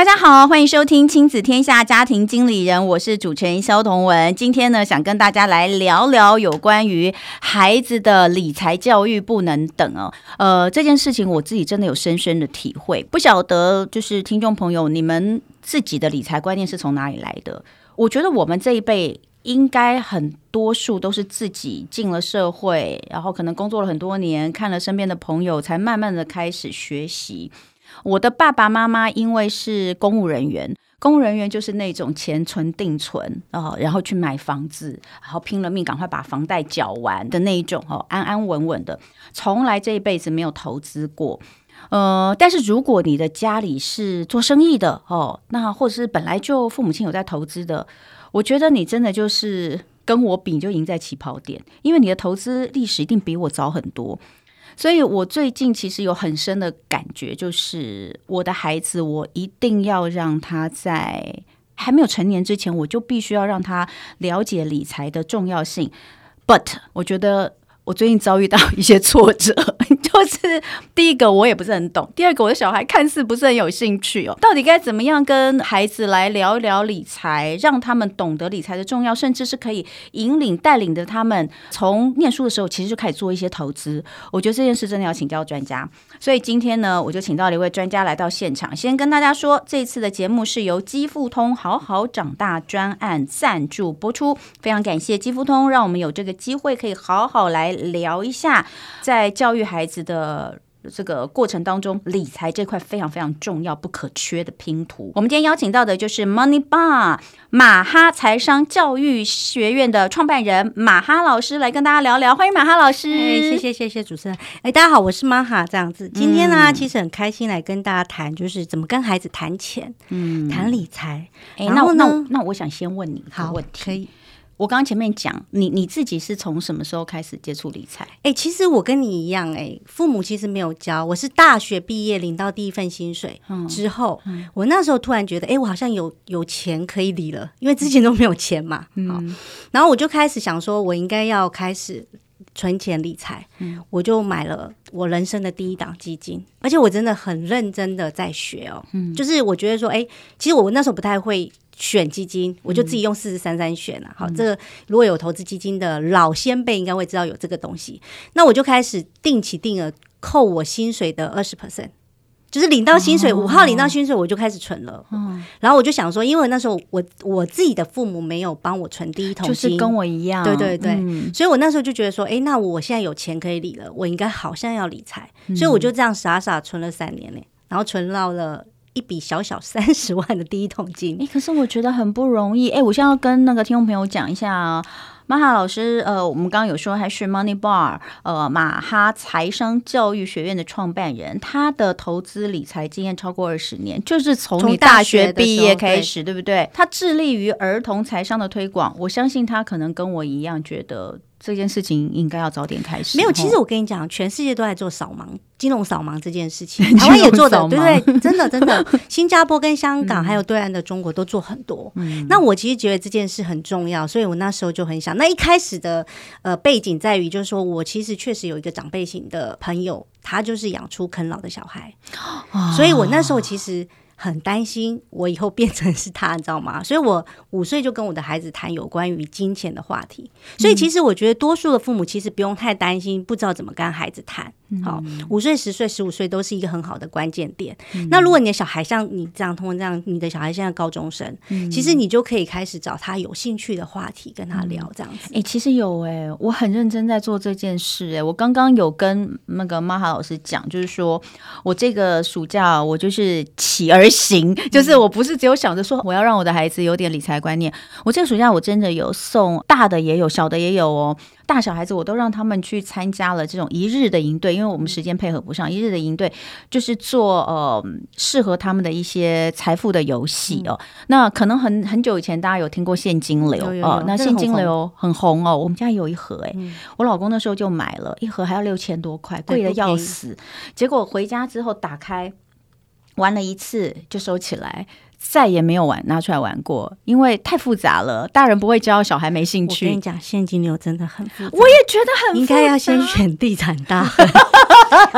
大家好，欢迎收听亲子天下家庭经理人，我是主持人萧同文。今天呢，想跟大家来聊聊有关于孩子的理财教育不能等哦。呃，这件事情我自己真的有深深的体会，不晓得就是听众朋友，你们自己的理财观念是从哪里来的？我觉得我们这一辈应该很多数都是自己进了社会，然后可能工作了很多年，看了身边的朋友，才慢慢的开始学习。我的爸爸妈妈因为是公务人员，公务人员就是那种钱存定存，哦，然后去买房子，然后拼了命赶快把房贷缴完的那一种，哦，安安稳稳的，从来这一辈子没有投资过。呃，但是如果你的家里是做生意的，哦，那或者是本来就父母亲有在投资的，我觉得你真的就是跟我比，就赢在起跑点，因为你的投资历史一定比我早很多。所以，我最近其实有很深的感觉，就是我的孩子，我一定要让他在还没有成年之前，我就必须要让他了解理财的重要性。But，我觉得。我最近遭遇到一些挫折，就是第一个我也不是很懂，第二个我的小孩看似不是很有兴趣哦。到底该怎么样跟孩子来聊一聊理财，让他们懂得理财的重要，甚至是可以引领带领着他们从念书的时候其实就开始做一些投资。我觉得这件事真的要请教专家，所以今天呢，我就请到了一位专家来到现场，先跟大家说，这次的节目是由基富通好好长大专案赞助播出，非常感谢基富通，让我们有这个机会可以好好来。聊一下，在教育孩子的这个过程当中，理财这块非常非常重要、不可缺的拼图。我们今天邀请到的就是 Money Bar 马哈财商教育学院的创办人马哈老师来跟大家聊聊。欢迎马哈老师，谢谢谢谢主持人。哎，大家好，我是马哈。这样子，今天呢，其实很开心来跟大家谈，就是怎么跟孩子谈钱，嗯，谈理财。哎，那那那我想先问你一个问题。可以。我刚刚前面讲，你你自己是从什么时候开始接触理财？哎、欸，其实我跟你一样、欸，哎，父母其实没有教，我是大学毕业领到第一份薪水之后，我那时候突然觉得，哎、欸，我好像有有钱可以理了，因为之前都没有钱嘛，嗯、好，然后我就开始想说，我应该要开始存钱理财，嗯、我就买了我人生的第一档基金，而且我真的很认真的在学哦，嗯、就是我觉得说，哎、欸，其实我那时候不太会。选基金，我就自己用四四三三选了。嗯、好，这个如果有投资基金的老先辈，应该会知道有这个东西。那我就开始定期定额扣我薪水的二十 percent，就是领到薪水五、哦、号领到薪水，我就开始存了。嗯、然后我就想说，因为那时候我我自己的父母没有帮我存第一桶金，就是跟我一样，对对对。嗯、所以我那时候就觉得说，哎，那我现在有钱可以理了，我应该好像要理财。嗯、所以我就这样傻傻存了三年呢，然后存到了。一笔小小 三十万的第一桶金，哎，可是我觉得很不容易。哎，我现在要跟那个听众朋友讲一下啊，马哈老师，呃，我们刚刚有说还是 Money Bar，呃，马哈财商教育学院的创办人，他的投资理财经验超过二十年，就是从你大学毕业开始，对，对不对？他致力于儿童财商的推广，我相信他可能跟我一样觉得。这件事情应该要早点开始。没有，其实我跟你讲，全世界都在做扫盲、金融扫盲这件事情，台湾也做的，对不对？真的，真的，新加坡跟香港还有对岸的中国都做很多。嗯、那我其实觉得这件事很重要，所以我那时候就很想。那一开始的呃背景在于，就是说我其实确实有一个长辈型的朋友，他就是养出啃老的小孩，哦、所以我那时候其实。很担心我以后变成是他，你知道吗？所以我五岁就跟我的孩子谈有关于金钱的话题。所以其实我觉得多数的父母其实不用太担心，不知道怎么跟孩子谈。好，五岁、十岁、十五岁都是一个很好的关键点。那如果你的小孩像你这样，通过这样，你的小孩现在高中生，其实你就可以开始找他有兴趣的话题跟他聊，这样子。哎，其实有哎，我很认真在做这件事。哎，我刚刚有跟那个马哈老师讲，就是说我这个暑假我就是起而行，就是我不是只有想着说我要让我的孩子有点理财观念。我这个暑假我真的有送大的也有，小的也有哦。大小孩子我都让他们去参加了这种一日的营队，因为我们时间配合不上。一日的营队就是做呃适合他们的一些财富的游戏哦。那可能很很久以前大家有听过现金流哦，那现金流很红哦。我们家有一盒哎，我老公那时候就买了一盒，还要六千多块，贵的要死。结果回家之后打开玩了一次就收起来。再也没有玩拿出来玩过，因为太复杂了，大人不会教，小孩没兴趣。我跟你讲，现金流真的很复杂，我也觉得很。应该要先选 地产大亨，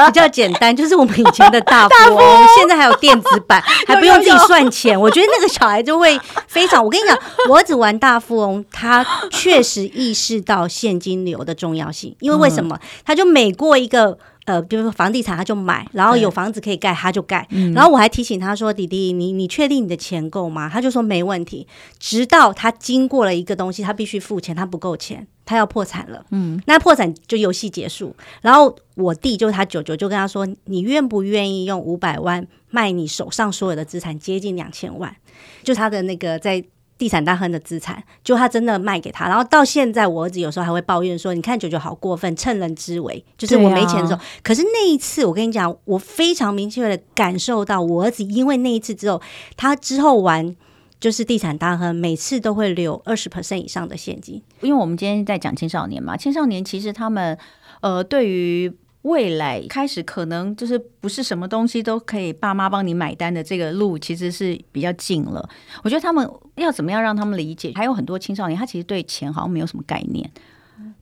比较简单。就是我们以前的大 富翁，富现在还有电子版，还不用自己算钱。我觉得那个小孩就会非常。我跟你讲，我儿子玩大富翁，他确实意识到现金流的重要性，因为为什么？他就每过一个。呃，比如说房地产，他就买，然后有房子可以盖，他就盖。然后我还提醒他说：“弟弟，你你确定你的钱够吗？”他就说没问题。直到他经过了一个东西，他必须付钱，他不够钱，他要破产了。嗯，那破产就游戏结束。然后我弟就是他舅舅，就跟他说：“你愿不愿意用五百万卖你手上所有的资产，接近两千万？”就他的那个在。地产大亨的资产，就他真的卖给他，然后到现在，我儿子有时候还会抱怨说：“你看，九九好过分，趁人之危。”就是我没钱的时候。啊、可是那一次，我跟你讲，我非常明确的感受到，我儿子因为那一次之后，他之后玩就是地产大亨，每次都会留二十 percent 以上的现金。因为我们今天在讲青少年嘛，青少年其实他们呃，对于。未来开始可能就是不是什么东西都可以爸妈帮你买单的这个路，其实是比较近了。我觉得他们要怎么样让他们理解？还有很多青少年他其实对钱好像没有什么概念，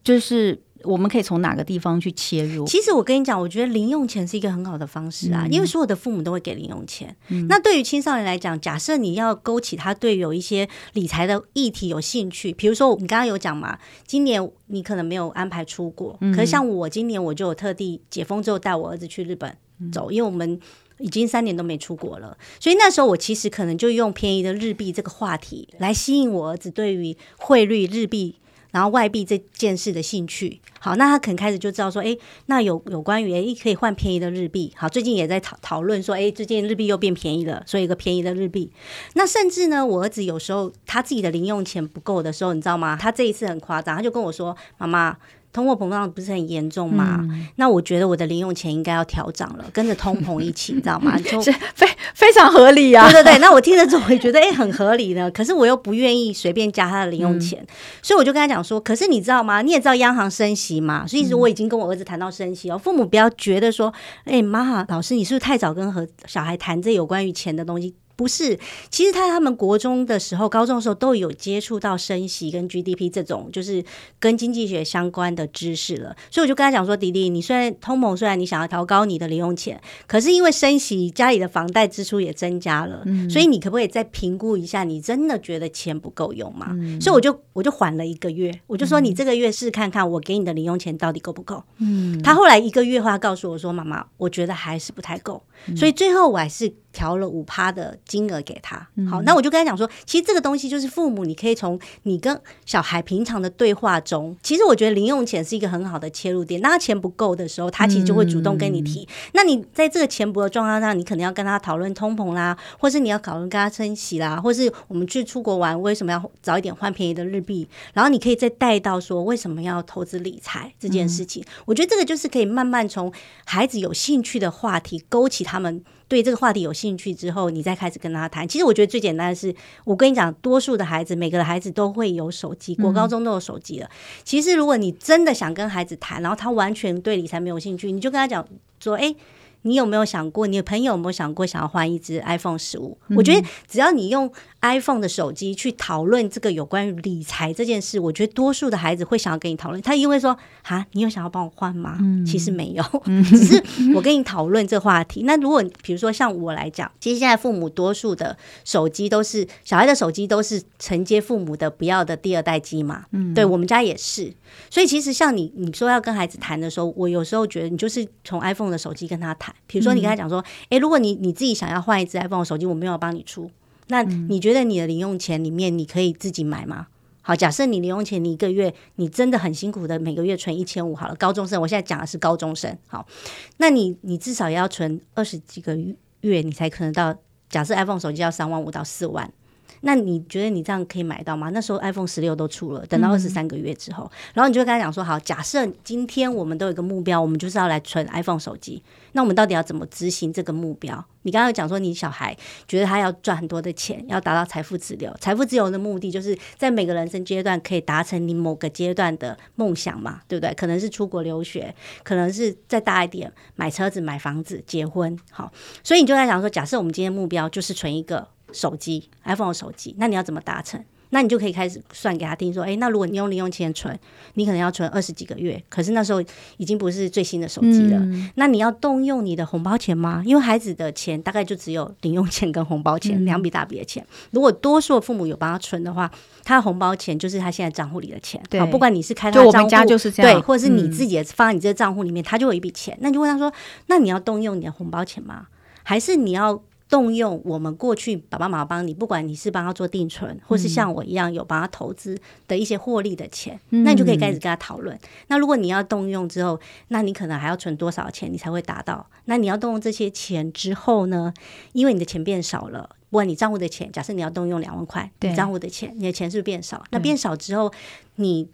就是。我们可以从哪个地方去切入？其实我跟你讲，我觉得零用钱是一个很好的方式啊，嗯、因为所有的父母都会给零用钱。嗯、那对于青少年来讲，假设你要勾起他对有一些理财的议题有兴趣，比如说你刚刚有讲嘛，今年你可能没有安排出国，嗯、可是像我今年我就有特地解封之后带我儿子去日本走，嗯、因为我们已经三年都没出国了，所以那时候我其实可能就用便宜的日币这个话题来吸引我儿子对于汇率日币。然后外币这件事的兴趣，好，那他可能开始就知道说，哎，那有有关于哎可以换便宜的日币，好，最近也在讨讨论说，哎，最近日币又变便宜了，所以一个便宜的日币。那甚至呢，我儿子有时候他自己的零用钱不够的时候，你知道吗？他这一次很夸张，他就跟我说，妈妈。通货膨胀不是很严重嘛？嗯、那我觉得我的零用钱应该要调涨了，跟着通膨一起，你知道吗？就非非常合理啊！对对对，那我听了之后也觉得哎、欸，很合理呢。可是我又不愿意随便加他的零用钱，嗯、所以我就跟他讲说：可是你知道吗？你也知道央行升息嘛？所以我已经跟我儿子谈到升息哦。父母不要觉得说：哎、欸，妈，老师，你是不是太早跟和小孩谈这有关于钱的东西？不是，其实他他们国中的时候、高中的时候都有接触到升息跟 GDP 这种就是跟经济学相关的知识了，所以我就跟他讲说：“迪迪，你虽然通膨，虽然你想要调高你的零用钱，可是因为升息，家里的房贷支出也增加了，嗯、所以你可不可以再评估一下？你真的觉得钱不够用吗？”嗯、所以我就我就缓了一个月，我就说：“你这个月试看看，我给你的零用钱到底够不够？”嗯，他后来一个月后，他告诉我说：“妈妈，我觉得还是不太够。”所以最后我还是调了五趴的金额给他。好，那我就跟他讲说，其实这个东西就是父母，你可以从你跟小孩平常的对话中，其实我觉得零用钱是一个很好的切入点。那他钱不够的时候，他其实就会主动跟你提。那你在这个钱不够的状况下，你可能要跟他讨论通膨啦，或是你要讨论跟他升息啦，或是我们去出国玩，为什么要早一点换便宜的日币？然后你可以再带到说，为什么要投资理财这件事情。我觉得这个就是可以慢慢从孩子有兴趣的话题勾起他们对这个话题有兴趣之后，你再开始跟他谈。其实我觉得最简单的是，我跟你讲，多数的孩子，每个孩子都会有手机，国高中都有手机了。嗯、其实如果你真的想跟孩子谈，然后他完全对理财没有兴趣，你就跟他讲说：“哎。”你有没有想过？你的朋友有没有想过想要换一只 iPhone 十五？嗯、我觉得只要你用 iPhone 的手机去讨论这个有关于理财这件事，我觉得多数的孩子会想要跟你讨论。他因为说：“哈，你有想要帮我换吗？”嗯、其实没有，嗯、只是我跟你讨论这话题。那如果比如说像我来讲，其实现在父母多数的手机都是小孩的手机都是承接父母的不要的第二代机嘛。嗯，对我们家也是。所以其实像你你说要跟孩子谈的时候，我有时候觉得你就是从 iPhone 的手机跟他谈。比如说，你跟他讲说，哎、嗯欸，如果你你自己想要换一只 iPhone 手机，我没有帮你出，那你觉得你的零用钱里面你可以自己买吗？好，假设你零用钱你一个月你真的很辛苦的每个月存一千五好了，高中生，我现在讲的是高中生，好，那你你至少也要存二十几个月，你才可能到假设 iPhone 手机要三万五到四万。那你觉得你这样可以买到吗？那时候 iPhone 十六都出了，等到二十三个月之后，嗯、然后你就跟他讲说：好，假设今天我们都有一个目标，我们就是要来存 iPhone 手机。那我们到底要怎么执行这个目标？你刚刚讲说，你小孩觉得他要赚很多的钱，要达到财富自由。财富自由的目的就是在每个人生阶段可以达成你某个阶段的梦想嘛，对不对？可能是出国留学，可能是再大一点买车子、买房子、结婚。好，所以你就在想说，假设我们今天目标就是存一个。手机，iPhone 手机，那你要怎么达成？那你就可以开始算给他听，说，诶，那如果你用零用钱存，你可能要存二十几个月，可是那时候已经不是最新的手机了。嗯、那你要动用你的红包钱吗？因为孩子的钱大概就只有零用钱跟红包钱、嗯、两笔大笔的钱。如果多数父母有帮他存的话，他的红包钱就是他现在账户里的钱。对，不管你是开他账户，就是这样，对，或者是你自己放在你这个账户里面，他就有一笔钱。那你就问他说，那你要动用你的红包钱吗？还是你要？动用我们过去爸爸妈妈帮你，不管你是帮他做定存，或是像我一样有帮他投资的一些获利的钱，嗯、那你就可以开始跟他讨论。那如果你要动用之后，那你可能还要存多少钱，你才会达到？那你要动用这些钱之后呢？因为你的钱变少了，不管你账户的钱，假设你要动用两万块，你，账户的钱，你的钱是不是变少？那变少之后，你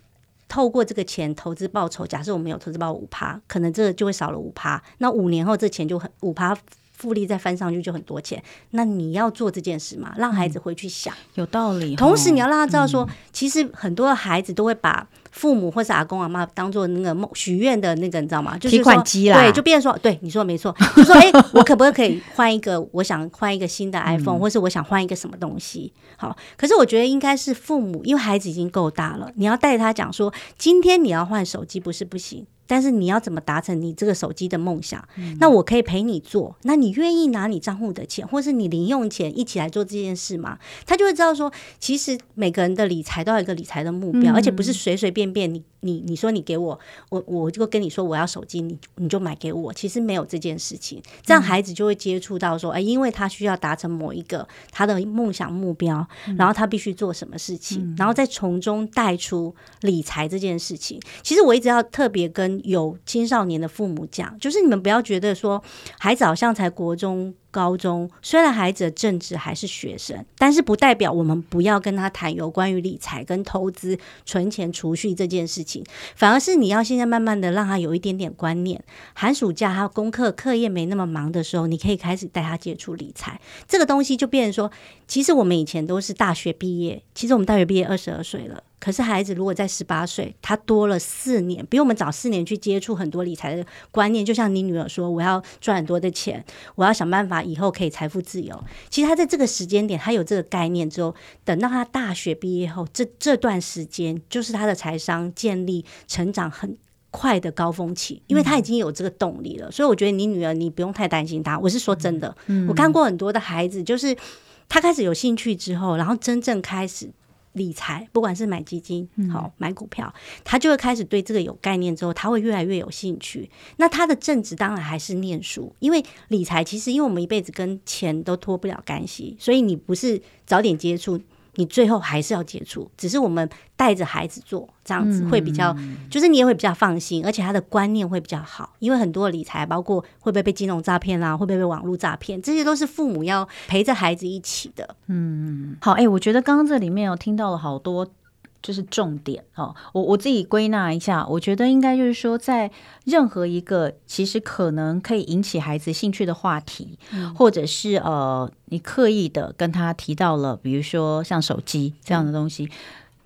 透过这个钱投资报酬，假设我们有投资报五趴，可能这就会少了五趴。那五年后这钱就很五趴。复利再翻上去就很多钱，那你要做这件事嘛？让孩子回去想，嗯、有道理。同时你要让他知道说，嗯、其实很多的孩子都会把父母或是阿公阿妈当做那个梦许愿的那个，你知道吗？就是提款机啦。对，就变成说，对，你说的没错，就说，哎、欸，我可不可以换一个？我想换一个新的 iPhone，、嗯、或是我想换一个什么东西？好，可是我觉得应该是父母，因为孩子已经够大了，你要带他讲说，今天你要换手机不是不行。但是你要怎么达成你这个手机的梦想？嗯、那我可以陪你做。那你愿意拿你账户的钱，或是你零用钱一起来做这件事吗？他就会知道说，其实每个人的理财都有一个理财的目标，嗯、而且不是随随便便你你你说你给我，我我就跟你说我要手机，你你就买给我。其实没有这件事情，这样孩子就会接触到说，哎、嗯，因为他需要达成某一个他的梦想目标，嗯、然后他必须做什么事情，嗯、然后再从中带出理财这件事情。其实我一直要特别跟。有青少年的父母讲，就是你们不要觉得说孩子好像才国中。高中虽然孩子的正值还是学生，但是不代表我们不要跟他谈有关于理财跟投资、存钱储蓄这件事情，反而是你要现在慢慢的让他有一点点观念。寒暑假他功课课业没那么忙的时候，你可以开始带他接触理财这个东西，就变成说，其实我们以前都是大学毕业，其实我们大学毕业二十二岁了，可是孩子如果在十八岁，他多了四年，比我们早四年去接触很多理财的观念。就像你女儿说，我要赚很多的钱，我要想办法。以后可以财富自由。其实他在这个时间点，他有这个概念之后，等到他大学毕业后，这这段时间就是他的财商建立、成长很快的高峰期，因为他已经有这个动力了。嗯、所以我觉得你女儿，你不用太担心她。我是说真的，嗯、我看过很多的孩子，就是他开始有兴趣之后，然后真正开始。理财，不管是买基金，好买股票，他就会开始对这个有概念之后，他会越来越有兴趣。那他的正职当然还是念书，因为理财其实，因为我们一辈子跟钱都脱不了干系，所以你不是早点接触。你最后还是要接触，只是我们带着孩子做这样子会比较，嗯、就是你也会比较放心，而且他的观念会比较好，因为很多理财包括会不会被金融诈骗啦，会不会被网络诈骗，这些都是父母要陪着孩子一起的。嗯，好，哎、欸，我觉得刚刚这里面有听到了好多。就是重点哦，我我自己归纳一下，我觉得应该就是说，在任何一个其实可能可以引起孩子兴趣的话题，嗯、或者是呃，你刻意的跟他提到了，比如说像手机这样的东西，嗯、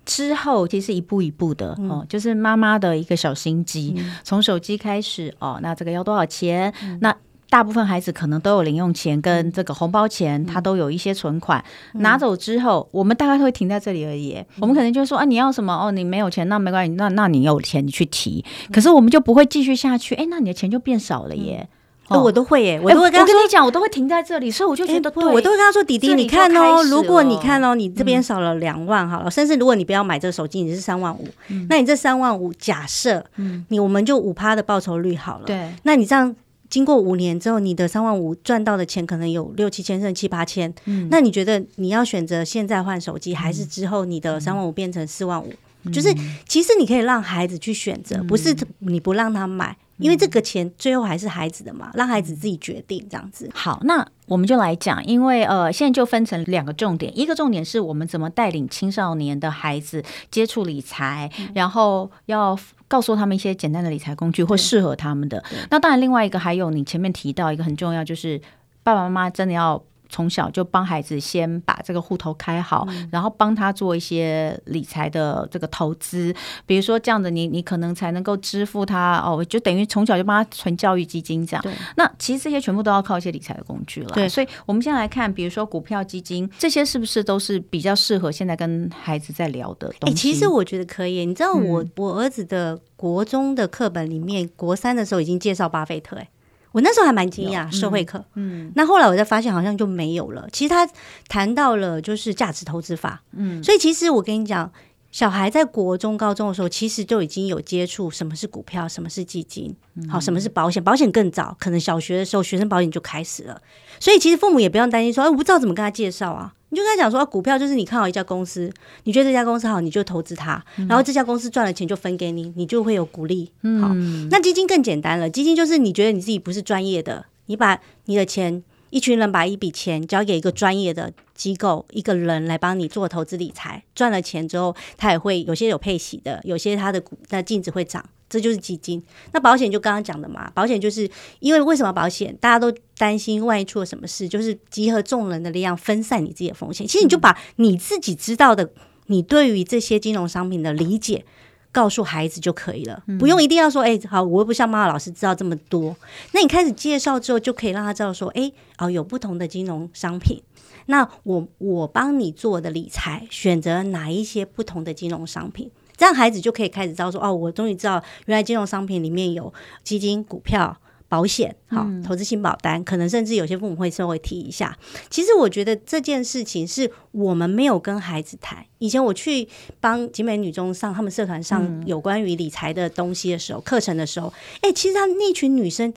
之后其实一步一步的、嗯、哦，就是妈妈的一个小心机，嗯、从手机开始哦，那这个要多少钱？嗯、那大部分孩子可能都有零用钱跟这个红包钱，他都有一些存款。拿走之后，我们大概会停在这里而已。我们可能就说啊，你要什么？哦，你没有钱，那没关系，那那你有钱你去提。可是我们就不会继续下去。哎，那你的钱就变少了耶。哦我都会耶，我都会跟他说，我跟你讲，我都会停在这里。所以我就觉得，对，我都会跟他说，弟弟，你看哦，如果你看哦，你这边少了两万好了，甚至如果你不要买这个手机，你是三万五，那你这三万五，假设你我们就五趴的报酬率好了，对，那你这样。经过五年之后，你的三万五赚到的钱可能有六七千甚至七八千。嗯，那你觉得你要选择现在换手机，还是之后你的三万五变成四万五？就是其实你可以让孩子去选择，不是你不让他买。因为这个钱最后还是孩子的嘛，让孩子自己决定这样子。好，那我们就来讲，因为呃，现在就分成两个重点，一个重点是我们怎么带领青少年的孩子接触理财，嗯、然后要告诉他们一些简单的理财工具会适合他们的。那当然，另外一个还有你前面提到一个很重要，就是爸爸妈妈真的要。从小就帮孩子先把这个户头开好，嗯、然后帮他做一些理财的这个投资，比如说这样的你，你你可能才能够支付他哦，就等于从小就帮他存教育基金这样。那其实这些全部都要靠一些理财的工具了。对，所以我们先来看，比如说股票基金这些是不是都是比较适合现在跟孩子在聊的东西？欸、其实我觉得可以。你知道我、嗯、我儿子的国中的课本里面，国三的时候已经介绍巴菲特哎、欸。我那时候还蛮惊讶，嗯、社会课，嗯，那后来我才发现好像就没有了。其实他谈到了就是价值投资法，嗯，所以其实我跟你讲，小孩在国中、高中的时候，其实就已经有接触什么是股票，什么是基金，好，什么是保险，保险更早，可能小学的时候学生保险就开始了。所以其实父母也不用担心说，哎，我不知道怎么跟他介绍啊。你就跟他讲说，啊，股票就是你看好一家公司，你觉得这家公司好，你就投资它，嗯、然后这家公司赚了钱就分给你，你就会有鼓励。好，嗯、那基金更简单了，基金就是你觉得你自己不是专业的，你把你的钱，一群人把一笔钱交给一个专业的机构，一个人来帮你做投资理财，赚了钱之后，他也会有些有配息的，有些他的股的净值会涨。这就是基金，那保险就刚刚讲的嘛，保险就是因为为什么保险大家都担心万一出了什么事，就是集合众人的力量分散你自己的风险。其实你就把你自己知道的，你对于这些金融商品的理解告诉孩子就可以了，不用一定要说，哎，好，我又不像妈妈老师知道这么多。那你开始介绍之后，就可以让他知道说，哎，哦，有不同的金融商品，那我我帮你做的理财，选择哪一些不同的金融商品。这样孩子就可以开始知道说哦，我终于知道原来金融商品里面有基金、股票、保险，好，投资型保单，可能甚至有些父母会稍微提一下。其实我觉得这件事情是我们没有跟孩子谈。以前我去帮集美女中上他们社团上有关于理财的东西的时候，课程的时候，哎，其实他那群女生。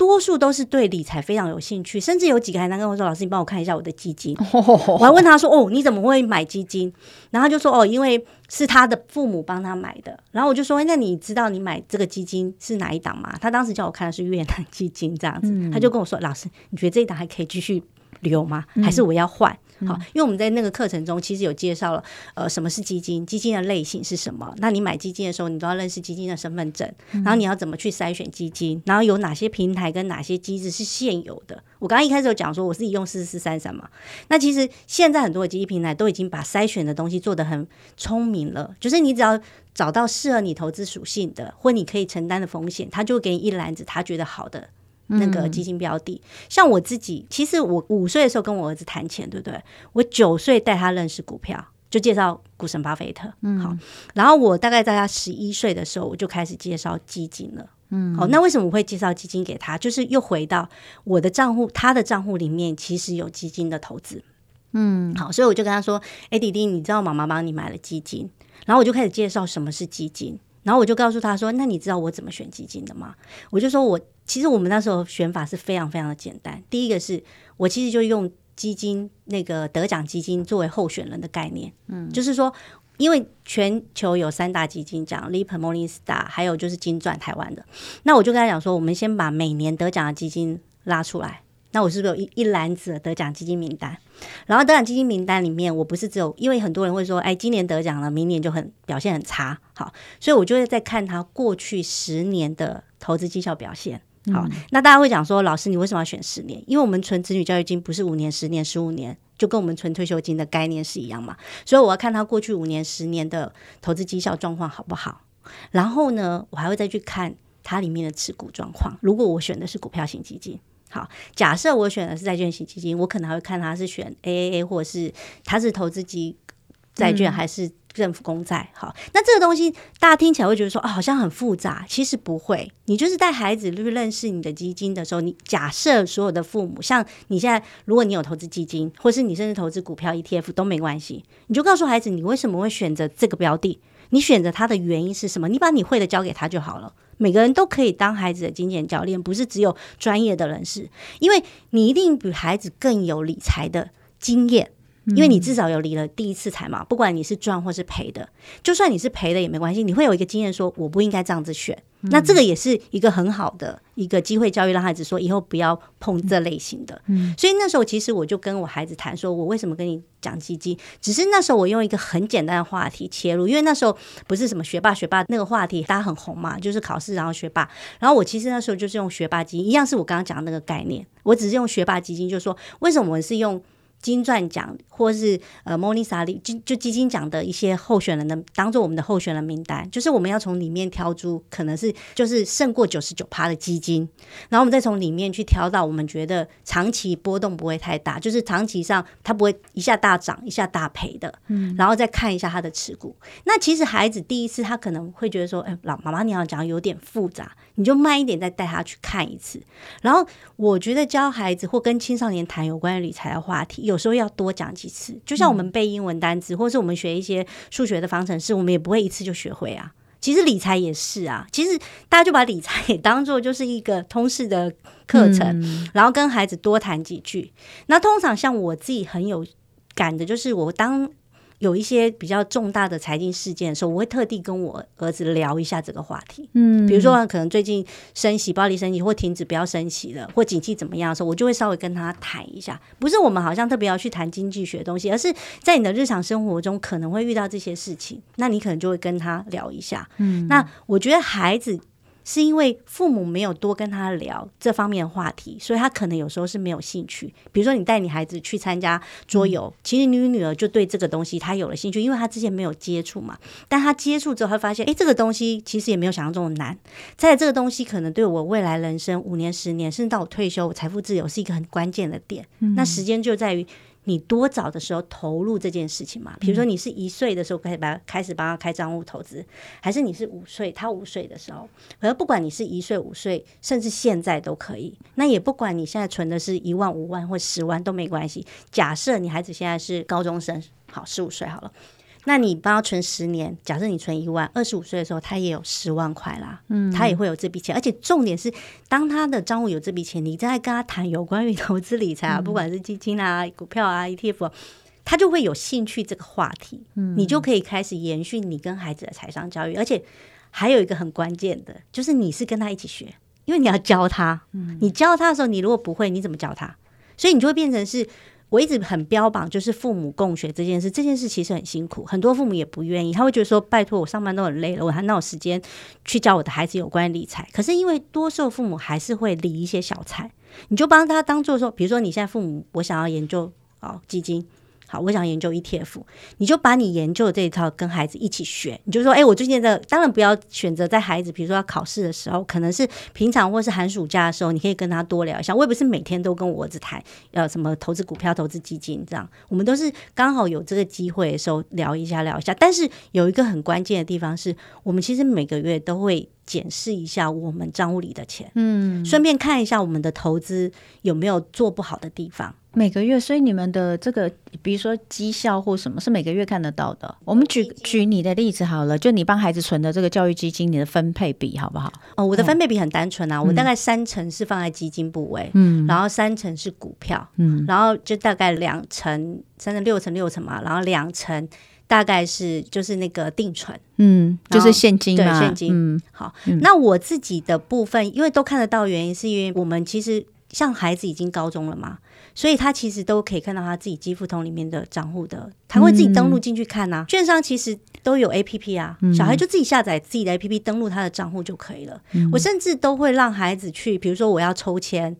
多数都是对理财非常有兴趣，甚至有几个还能跟我说：“老师，你帮我看一下我的基金。”我还问他说：“哦，你怎么会买基金？”然后他就说：“哦，因为是他的父母帮他买的。”然后我就说：“那你知道你买这个基金是哪一档吗？”他当时叫我看的是越南基金，这样子，他就跟我说：“老师，你觉得这一档还可以继续留吗？还是我要换？”好，因为我们在那个课程中其实有介绍了，呃，什么是基金，基金的类型是什么？那你买基金的时候，你都要认识基金的身份证，然后你要怎么去筛选基金，然后有哪些平台跟哪些机制是现有的。我刚刚一开始有讲说，我自己用四四三三嘛，那其实现在很多的基金平台都已经把筛选的东西做得很聪明了，就是你只要找到适合你投资属性的，或你可以承担的风险，他就会给你一篮子他觉得好的。那个基金标的，像我自己，其实我五岁的时候跟我儿子谈钱，对不对？我九岁带他认识股票，就介绍股神巴菲特。嗯，好。然后我大概在他十一岁的时候，我就开始介绍基金了。嗯，好。那为什么我会介绍基金给他？就是又回到我的账户，他的账户里面其实有基金的投资。嗯，好。所以我就跟他说：“哎，弟弟，你知道妈妈帮你买了基金。”然后我就开始介绍什么是基金。然后我就告诉他说：“那你知道我怎么选基金的吗？”我就说我。其实我们那时候选法是非常非常的简单。第一个是我其实就用基金那个得奖基金作为候选人的概念，嗯，就是说，因为全球有三大基金奖，Lipper、Morningstar，还有就是金钻台湾的。那我就跟他讲说，我们先把每年得奖的基金拉出来。那我是不是有一一篮子的得奖基金名单？然后得奖基金名单里面，我不是只有，因为很多人会说，哎，今年得奖了，明年就很表现很差，好，所以我就会再看他过去十年的投资绩效表现。好，那大家会讲说，老师你为什么要选十年？因为我们存子女教育金不是五年、十年、十五年，就跟我们存退休金的概念是一样嘛。所以我要看他过去五年、十年的投资绩效状况好不好。然后呢，我还会再去看它里面的持股状况。如果我选的是股票型基金，好，假设我选的是债券型基金，我可能还会看它是选 AAA 或者是它是投资级债券还是。政府公债，好，那这个东西大家听起来会觉得说，哦，好像很复杂，其实不会。你就是带孩子去认识你的基金的时候，你假设所有的父母，像你现在，如果你有投资基金，或是你甚至投资股票 ETF 都没关系，你就告诉孩子，你为什么会选择这个标的，你选择它的原因是什么？你把你会的交给他就好了。每个人都可以当孩子的金钱教练，不是只有专业的人士，因为你一定比孩子更有理财的经验。因为你至少有理了第一次财嘛，不管你是赚或是赔的，就算你是赔的也没关系，你会有一个经验说，我不应该这样子选。那这个也是一个很好的一个机会教育，让孩子说以后不要碰这类型的。嗯，所以那时候其实我就跟我孩子谈说，我为什么跟你讲基金？只是那时候我用一个很简单的话题切入，因为那时候不是什么学霸学霸那个话题，大家很红嘛，就是考试然后学霸。然后我其实那时候就是用学霸基金，一样是我刚刚讲的那个概念，我只是用学霸基金，就是说为什么我是用。金钻奖或是呃莫妮莎莉就就基金奖的一些候选人的当做我们的候选人名单，就是我们要从里面挑出可能是就是胜过九十九趴的基金，然后我们再从里面去挑到我们觉得长期波动不会太大，就是长期上它不会一下大涨一下大赔的，嗯，然后再看一下它的持股。那其实孩子第一次他可能会觉得说，哎，老妈妈你要讲有点复杂，你就慢一点再带他去看一次。然后我觉得教孩子或跟青少年谈有关于理财的话题。有时候要多讲几次，就像我们背英文单词，嗯、或是我们学一些数学的方程式，我们也不会一次就学会啊。其实理财也是啊，其实大家就把理财也当做就是一个通识的课程，嗯、然后跟孩子多谈几句。那通常像我自己很有感的，就是我当。有一些比较重大的财经事件的时候，我会特地跟我儿子聊一下这个话题。嗯，比如说可能最近升息、暴力升息或停止不要升息了，或景气怎么样的时候，我就会稍微跟他谈一下。不是我们好像特别要去谈经济学的东西，而是在你的日常生活中可能会遇到这些事情，那你可能就会跟他聊一下。嗯，那我觉得孩子。是因为父母没有多跟他聊这方面的话题，所以他可能有时候是没有兴趣。比如说，你带你孩子去参加桌游，其实你女儿就对这个东西她有了兴趣，因为她之前没有接触嘛。但她接触之后，她发现，哎，这个东西其实也没有想象中的难。在这个东西可能对我未来人生五年、十年，甚至到我退休、我财富自由，是一个很关键的点。那时间就在于。你多早的时候投入这件事情嘛？比如说你是一岁的时候开始把开始帮他开账户投资，还是你是五岁，他五岁的时候？而不管你是一岁、五岁，甚至现在都可以。那也不管你现在存的是一万、五万或十万都没关系。假设你孩子现在是高中生，好，十五岁好了。那你帮他存十年，假设你存一万，二十五岁的时候他也有十万块啦，嗯，他也会有这笔钱，而且重点是，当他的账户有这笔钱，你再跟他谈有关于投资理财啊，嗯、不管是基金啊、股票啊、ETF，他就会有兴趣这个话题，嗯，你就可以开始延续你跟孩子的财商教育，而且还有一个很关键的，就是你是跟他一起学，因为你要教他，嗯，你教他的时候，你如果不会，你怎么教他？所以你就会变成是。我一直很标榜，就是父母共学这件事。这件事其实很辛苦，很多父母也不愿意。他会觉得说：“拜托，我上班都很累了，我还哪有时间去教我的孩子有关理财？”可是因为多数父母还是会理一些小财，你就帮他当做说，比如说你现在父母，我想要研究哦基金。好，我想研究 ETF，你就把你研究的这一套跟孩子一起学。你就说，哎，我最近的当然不要选择在孩子，比如说要考试的时候，可能是平常或是寒暑假的时候，你可以跟他多聊一下。我也不是每天都跟我儿子谈，要什么投资股票、投资基金这样。我们都是刚好有这个机会的时候聊一下、聊一下。但是有一个很关键的地方是，我们其实每个月都会检视一下我们账户里的钱，嗯，顺便看一下我们的投资有没有做不好的地方。每个月，所以你们的这个，比如说绩效或什么，是每个月看得到的。我们举举你的例子好了，就你帮孩子存的这个教育基金，你的分配比好不好？哦，我的分配比很单纯啊，嗯、我大概三成是放在基金部位，嗯，然后三成是股票，嗯，然后就大概两成，三成六成六成嘛，然后两成大概是就是那个定存，嗯，就是现金嘛，对，现金。嗯，好，嗯、那我自己的部分，因为都看得到，原因是因为我们其实像孩子已经高中了嘛。所以他其实都可以看到他自己积富通里面的账户的，他会自己登录进去看呐、啊。嗯、券商其实都有 APP 啊，嗯、小孩就自己下载自己的 APP 登录他的账户就可以了。嗯、我甚至都会让孩子去，比如说我要抽签，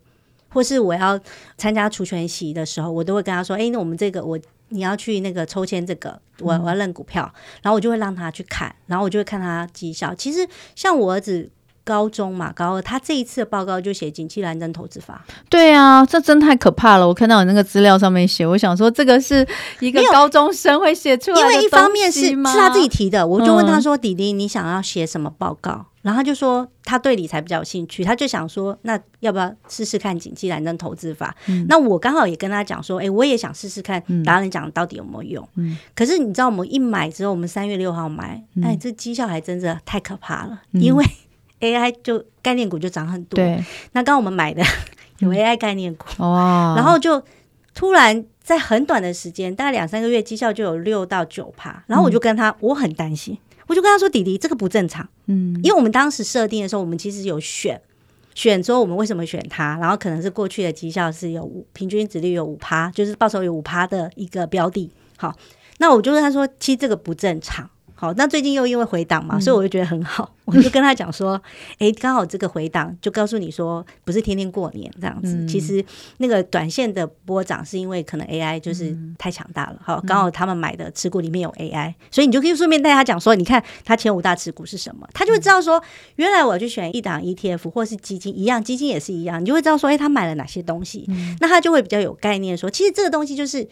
或是我要参加除权息的时候，我都会跟他说：“哎，那我们这个我你要去那个抽签，这个我我要认股票。嗯”然后我就会让他去看，然后我就会看他绩效。其实像我儿子。高中嘛，高二，他这一次的报告就写景气蓝灯投资法。对啊，这真太可怕了！我看到你那个资料上面写，我想说这个是一个高中生会写出来的，因为一方面是是他自己提的，我就问他说：“嗯、弟弟，你想要写什么报告？”然后他就说他对理财比较有兴趣，他就想说：“那要不要试试看景气蓝灯投资法？”嗯、那我刚好也跟他讲说：“哎、欸，我也想试试看达人讲到底有没有用。嗯”可是你知道，我们一买之后，我们三月六号买，嗯、哎，这绩效还真的太可怕了，嗯、因为。AI 就概念股就涨很多，对。那刚我们买的 有 AI 概念股！然后就突然在很短的时间，大概两三个月，绩效就有六到九趴。然后我就跟他，嗯、我很担心，我就跟他说：“弟弟，这个不正常。”嗯，因为我们当时设定的时候，我们其实有选选说我们为什么选他，然后可能是过去的绩效是有五平均值率有五趴，就是报酬有五趴的一个标的。好，那我就跟他说：“其实这个不正常。”好，那最近又因为回档嘛，嗯、所以我就觉得很好，我就跟他讲说，哎、欸，刚好这个回档就告诉你说，不是天天过年这样子，嗯、其实那个短线的波涨是因为可能 AI 就是太强大了，好，刚好他们买的持股里面有 AI，所以你就可以顺便带他讲说，你看他前五大持股是什么，他就会知道说，原来我去选一档 ETF 或是基金一样，基金也是一样，你就会知道说，哎、欸，他买了哪些东西，嗯、那他就会比较有概念说，其实这个东西就是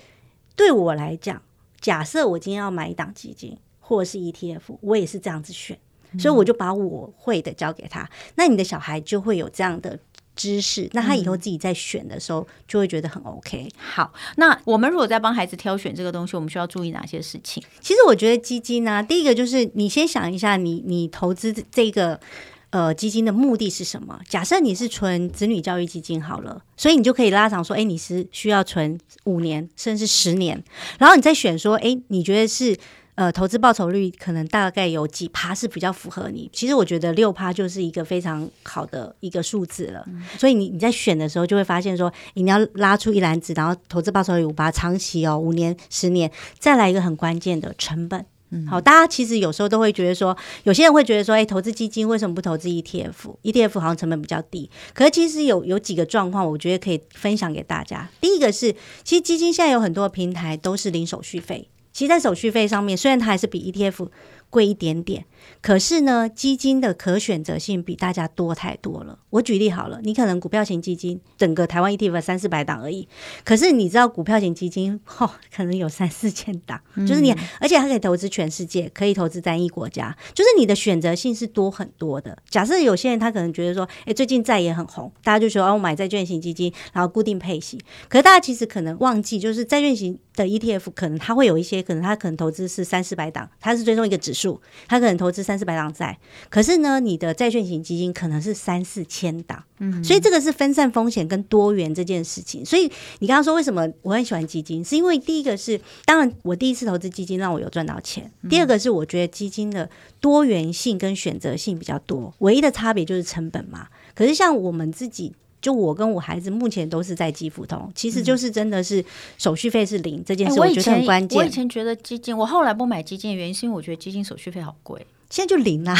对我来讲，假设我今天要买一档基金。或者是 ETF，我也是这样子选，嗯、所以我就把我会的交给他。那你的小孩就会有这样的知识，那他以后自己在选的时候就会觉得很 OK。好，那我们如果在帮孩子挑选这个东西，我们需要注意哪些事情？其实我觉得基金呢、啊，第一个就是你先想一下你，你你投资这个呃基金的目的是什么？假设你是存子女教育基金好了，所以你就可以拉长说，哎，你是需要存五年甚至十年，然后你再选说，哎，你觉得是。呃，投资报酬率可能大概有几趴是比较符合你。其实我觉得六趴就是一个非常好的一个数字了。嗯、所以你你在选的时候就会发现说，你要拉出一篮子，然后投资报酬率五趴，长期哦，五年、十年，再来一个很关键的成本。嗯，好，大家其实有时候都会觉得说，有些人会觉得说，哎，投资基金为什么不投资 ETF？ETF 好像成本比较低。可是其实有有几个状况，我觉得可以分享给大家。第一个是，其实基金现在有很多平台都是零手续费。其实，在手续费上面，虽然它还是比 ETF 贵一点点，可是呢，基金的可选择性比大家多太多了。我举例好了，你可能股票型基金整个台湾 ETF 三四百档而已，可是你知道股票型基金哦，可能有三四千档，嗯、就是你，而且它可以投资全世界，可以投资单一国家，就是你的选择性是多很多的。假设有些人他可能觉得说，哎，最近债也很红，大家就说哦，我买债券型基金，然后固定配息。可是大家其实可能忘记，就是债券型的 ETF 可能它会有一些，可能它可能投资是三四百档，它是追踪一个指数，它可能投资三四百档债。可是呢，你的债券型基金可能是三四千档，嗯，所以这个是分散风险跟多元这件事情。所以你刚刚说为什么我很喜欢基金，是因为第一个是，当然我第一次投资基金让我有赚到钱；第二个是我觉得基金的多元性跟选择性比较多，唯一的差别就是成本嘛。可是像我们自己。就我跟我孩子目前都是在基富通，其实就是真的是手续费是零、嗯、这件事，我觉得很关键、欸。我以前觉得基金，我后来不买基金的原因是因为我觉得基金手续费好贵，现在就零啦。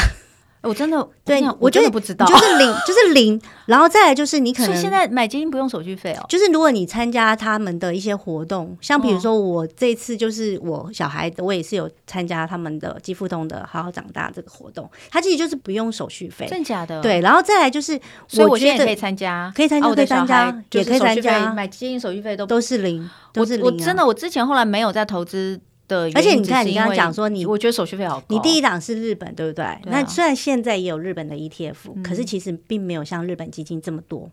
我 真的 对，我真的不知道，就是零，就是零，然后再来就是你可能现在买基金不用手续费哦。就是如果你参加他们的一些活动，像比如说我这次就是我小孩，我也是有参加他们的基富通的好好长大这个活动，它其实就是不用手续费，真假的？对，然后再来就是，所以我现在可以参加，可以参加，可以参加，也可以参加，买基金手续费都都是零，都是零。我真的，我之前后来没有在投资。而且你看，你刚刚讲说你，我觉得手续费好高。你第一档是日本，对不对？那虽然现在也有日本的 ETF，可是其实并没有像日本基金这么多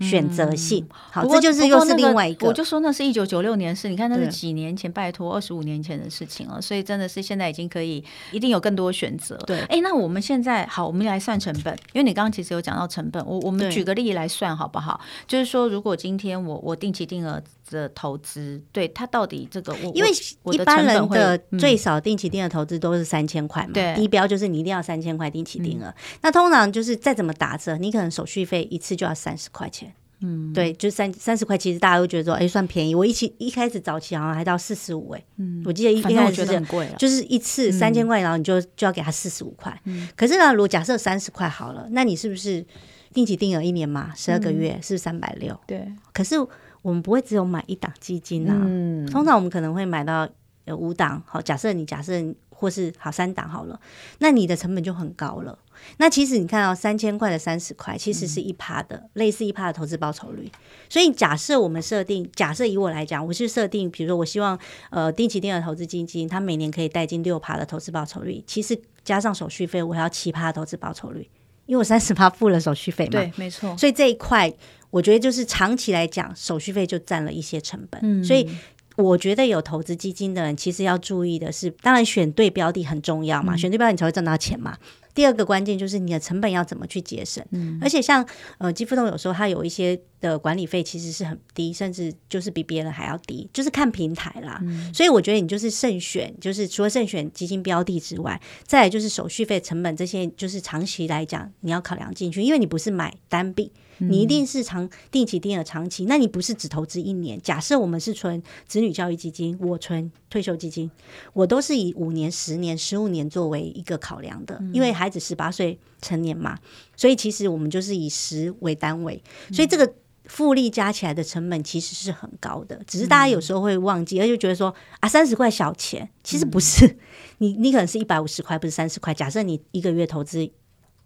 选择性。好，这就是又是另外一个。我就说那是一九九六年的事，你看那是几年前，拜托二十五年前的事情了。所以真的是现在已经可以，一定有更多选择。对，哎，那我们现在好，我们来算成本，因为你刚刚其实有讲到成本，我我们举个例来算好不好？就是说，如果今天我我定期定额。的投资，对它到底这个，因为一般人的最少定期定额投资都是三千块嘛，对，低标就是你一定要三千块定期定额。那通常就是再怎么打折，你可能手续费一次就要三十块钱，嗯，对，就三三十块，其实大家都觉得说，哎，算便宜。我一起一开始早期好像还到四十五，哎，嗯，我记得一开始很贵，就是一次三千块，然后你就就要给他四十五块。可是呢，如果假设三十块好了，那你是不是定期定额一年嘛，十二个月是三百六？对，可是。我们不会只有买一档基金啊，嗯、通常我们可能会买到呃五档。好，假设你假设或是好三档好了，那你的成本就很高了。那其实你看到三千块的三十块，其实是一趴的，嗯、类似一趴的投资报酬率。所以假设我们设定，假设以我来讲，我是设定，比如说我希望呃定期定额投资基金，它每年可以带进六趴的投资报酬率。其实加上手续费，我还要七趴的投资报酬率，因为我三十趴付了手续费嘛。对，没错。所以这一块。我觉得就是长期来讲，手续费就占了一些成本，嗯、所以我觉得有投资基金的人，其实要注意的是，当然选对标的很重要嘛，嗯、选对标的你才会赚到钱嘛。第二个关键就是你的成本要怎么去节省。嗯，而且像呃，基富通有时候它有一些的管理费其实是很低，甚至就是比别人还要低，就是看平台啦。嗯，所以我觉得你就是慎选，就是除了慎选基金标的之外，再来就是手续费、成本这些，就是长期来讲你要考量进去，因为你不是买单笔。你一定是长定期定额长期，那你不是只投资一年。假设我们是存子女教育基金，我存退休基金，我都是以五年、十年、十五年作为一个考量的，因为孩子十八岁成年嘛，所以其实我们就是以十为单位，所以这个复利加起来的成本其实是很高的，只是大家有时候会忘记，而且觉得说啊三十块小钱，其实不是，你你可能是一百五十块，不是三十块。假设你一个月投资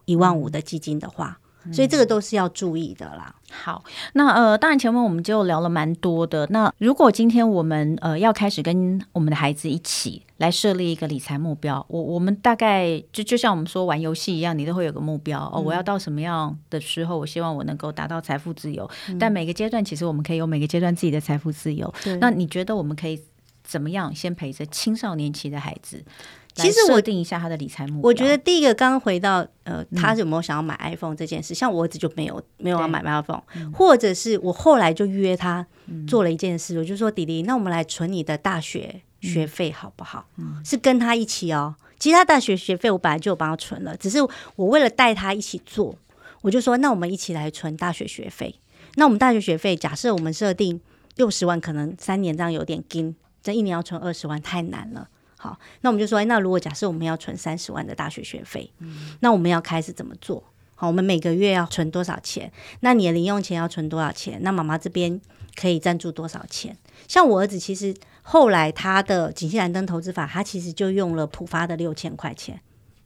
一万五的基金的话。所以这个都是要注意的啦。好，那呃，当然前面我们就聊了蛮多的。那如果今天我们呃要开始跟我们的孩子一起来设立一个理财目标，我我们大概就就像我们说玩游戏一样，你都会有个目标哦。我要到什么样的时候，我希望我能够达到财富自由。嗯。但每个阶段其实我们可以有每个阶段自己的财富自由。那你觉得我们可以怎么样先陪着青少年期的孩子？其实我定一下他的理财目标。我觉得第一个刚刚回到呃，他有没有想要买 iPhone 这件事？嗯、像我儿子就没有没有要买 iPhone，、嗯、或者是我后来就约他做了一件事，嗯、我就说弟弟，那我们来存你的大学学费好不好？嗯、是跟他一起哦。其实他大学学费我本来就有帮他存了，只是我为了带他一起做，我就说那我们一起来存大学学费。那我们大学学费假设我们设定六十万，可能三年这样有点紧，这一年要存二十万太难了。好，那我们就说，那如果假设我们要存三十万的大学学费，那我们要开始怎么做？好，我们每个月要存多少钱？那你的零用钱要存多少钱？那妈妈这边可以赞助多少钱？像我儿子，其实后来他的景气蓝灯投资法，他其实就用了浦发的六千块钱。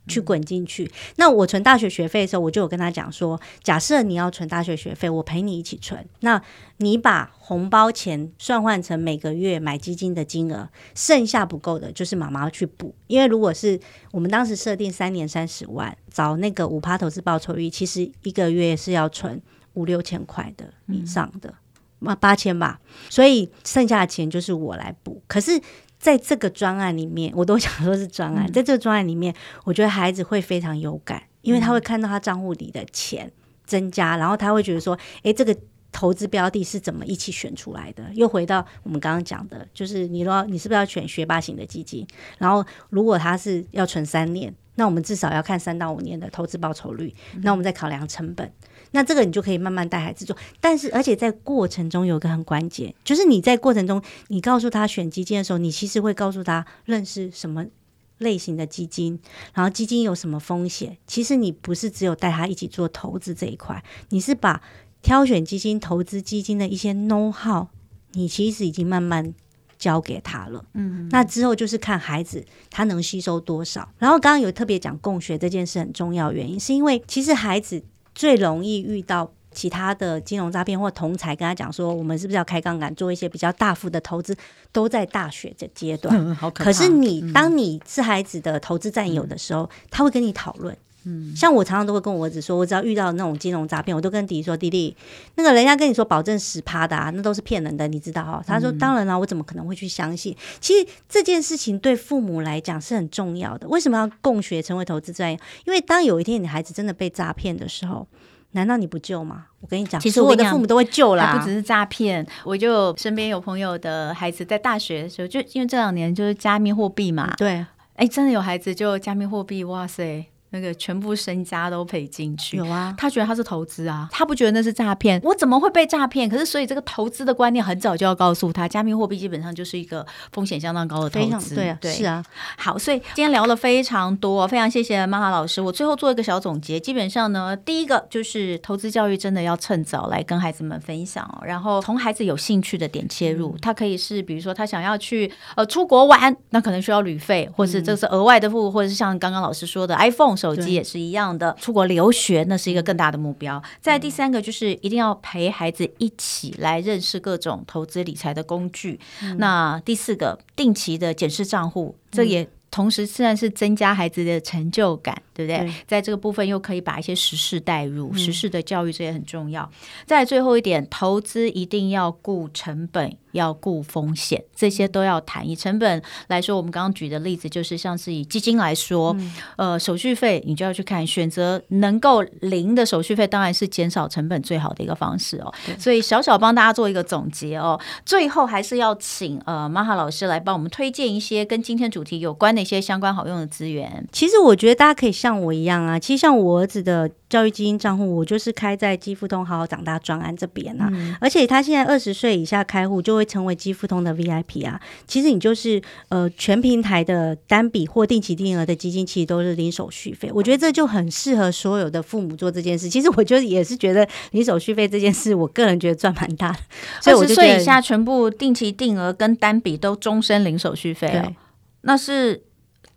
去滚进去。那我存大学学费的时候，我就有跟他讲说，假设你要存大学学费，我陪你一起存。那你把红包钱算换成每个月买基金的金额，剩下不够的，就是妈妈去补。因为如果是我们当时设定三年三十万，找那个五趴投资报酬率，其实一个月是要存五六千块的以上的，那八千吧。所以剩下的钱就是我来补。可是。在这个专案里面，我都想说是专案。在这个专案里面，我觉得孩子会非常有感，因为他会看到他账户里的钱增加，然后他会觉得说：“诶，这个投资标的是怎么一起选出来的？”又回到我们刚刚讲的，就是你说你是不是要选学霸型的基金？然后如果他是要存三年，那我们至少要看三到五年的投资报酬率，那我们再考量成本。那这个你就可以慢慢带孩子做，但是而且在过程中有一个很关键，就是你在过程中，你告诉他选基金的时候，你其实会告诉他认识什么类型的基金，然后基金有什么风险。其实你不是只有带他一起做投资这一块，你是把挑选基金、投资基金的一些 know how，你其实已经慢慢教给他了。嗯，那之后就是看孩子他能吸收多少。然后刚刚有特别讲共学这件事很重要，原因是因为其实孩子。最容易遇到其他的金融诈骗或同财跟他讲说，我们是不是要开杠杆做一些比较大幅的投资？都在大学的阶段。嗯，好可怕。可是你当你是孩子的投资战友的时候，嗯，他会跟你讨论。嗯，像我常常都会跟我儿子说，我只要遇到那种金融诈骗，我都跟弟弟说，弟弟，那个人家跟你说保证十趴的啊，那都是骗人的，你知道哈？他说当然了，我怎么可能会去相信？其实这件事情对父母来讲是很重要的。为什么要共学成为投资专业？因为当有一天你孩子真的被诈骗的时候，难道你不救吗？我跟你讲，其实我的父母都会救啦，不只是诈骗。我就身边有朋友的孩子在大学的时候，就因为这两年就是加密货币嘛，对，哎，真的有孩子就加密货币，哇塞！那个全部身家都赔进去，有啊，他觉得他是投资啊，他不觉得那是诈骗。我怎么会被诈骗？可是所以这个投资的观念很早就要告诉他，加密货币基本上就是一个风险相当高的投资，对啊，对，是啊。好，所以今天聊了非常多，非常谢谢玛哈老师。我最后做一个小总结，基本上呢，第一个就是投资教育真的要趁早来跟孩子们分享哦，然后从孩子有兴趣的点切入，他可以是比如说他想要去呃出国玩，那可能需要旅费，或是这是额外的付，或者是像刚刚老师说的 iPhone。手机也是一样的，出国留学那是一个更大的目标。再第三个就是一定要陪孩子一起来认识各种投资理财的工具。嗯、那第四个，定期的检视账户，这也同时虽然是增加孩子的成就感。对不对？对在这个部分又可以把一些时事带入，时事的教育这也很重要。再最后一点，投资一定要顾成本。要顾风险，这些都要谈。以成本来说，我们刚刚举的例子就是，像是以基金来说，嗯、呃，手续费你就要去看，选择能够零的手续费，当然是减少成本最好的一个方式哦。所以小小帮大家做一个总结哦。最后还是要请呃玛哈老师来帮我们推荐一些跟今天主题有关的一些相关好用的资源。其实我觉得大家可以像我一样啊，其实像我儿子的。教育基金账户，我就是开在基富通好好长大专案这边啊，嗯、而且他现在二十岁以下开户就会成为基富通的 VIP 啊。其实你就是呃全平台的单笔或定期定额的基金，其实都是零手续费。我觉得这就很适合所有的父母做这件事。其实我就也是觉得零手续费这件事，我个人觉得赚蛮大的。所以我就觉得，二十岁以下全部定期定额跟单笔都终身零手续费，哦，对那是。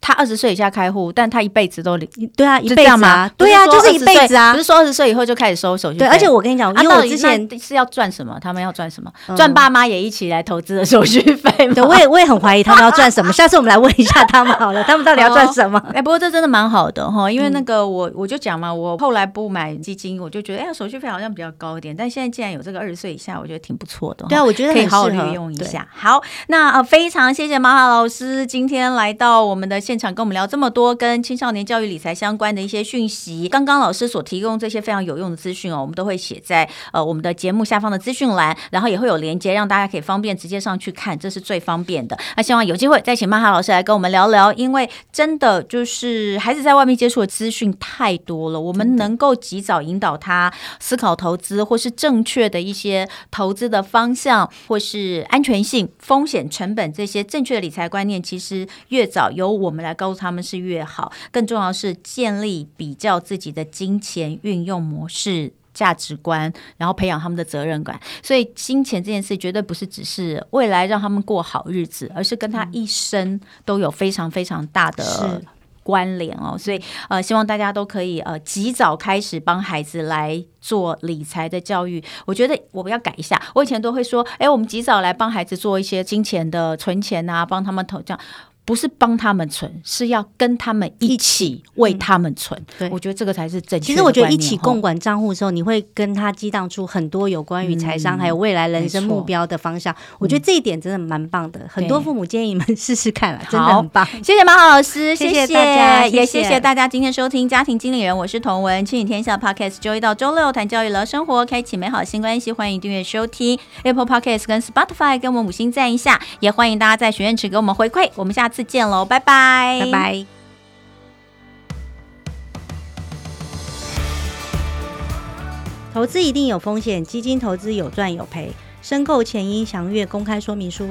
他二十岁以下开户，但他一辈子都领，对啊，一辈子吗？对啊，就是一辈子啊，不是说二十岁以后就开始收手续费。对，而且我跟你讲，因为我之前是要赚什么？他们要赚什么？赚爸妈也一起来投资的手续费。对，我也我也很怀疑他们要赚什么。下次我们来问一下他们好了，他们到底要赚什么？哎，不过这真的蛮好的哈，因为那个我我就讲嘛，我后来不买基金，我就觉得哎呀，手续费好像比较高一点。但现在既然有这个二十岁以下，我觉得挺不错的。对啊，我觉得可以好好利用一下。好，那呃非常谢谢马马老师今天来到我们的现场，跟我们聊这么多跟青少年教育理财相关的一些讯息，刚刚老师所提供这些非常有用的资讯哦，我们都会写在呃我们的节目下方的资讯栏，然后也会有连接让大家可以方便直接上去看，这是最方便的。那希望有机会再请曼哈老师来跟我们聊聊，因为真的就是孩子在外面接触的资讯太多了，我们能够及早引导他思考投资，或是正确的一些投资的方向，或是安全性、风险、成本这些正确的理财观念，其实越早由我们来告诉他们是。越好，更重要是建立比较自己的金钱运用模式、价值观，然后培养他们的责任感。所以，金钱这件事绝对不是只是未来让他们过好日子，而是跟他一生都有非常非常大的关联哦。所以，呃，希望大家都可以呃及早开始帮孩子来做理财的教育。我觉得我们要改一下，我以前都会说，哎，我们及早来帮孩子做一些金钱的存钱啊，帮他们投这样。不是帮他们存，是要跟他们一起为他们存。嗯、对，我觉得这个才是正确的。其实我觉得一起共管账户的时候，你会跟他激荡出很多有关于财商、嗯、还有未来人生目标的方向。嗯、我觉得这一点真的蛮棒的，嗯、很多父母建议你们试试看了，真的很棒。谢谢玛哈老师，谢谢大家，也谢谢大家今天收听家庭经理人，我是童文，亲子天下 Podcast，周一到周六谈教育聊生活，开启美好新关系，欢迎订阅收听 Apple Podcast 跟 Spotify，给我们五星赞一下，也欢迎大家在许愿池给我们回馈，我们下次见喽，拜拜。拜拜。投资一定有风险，基金投资有赚有赔，申购前应详阅公开说明书。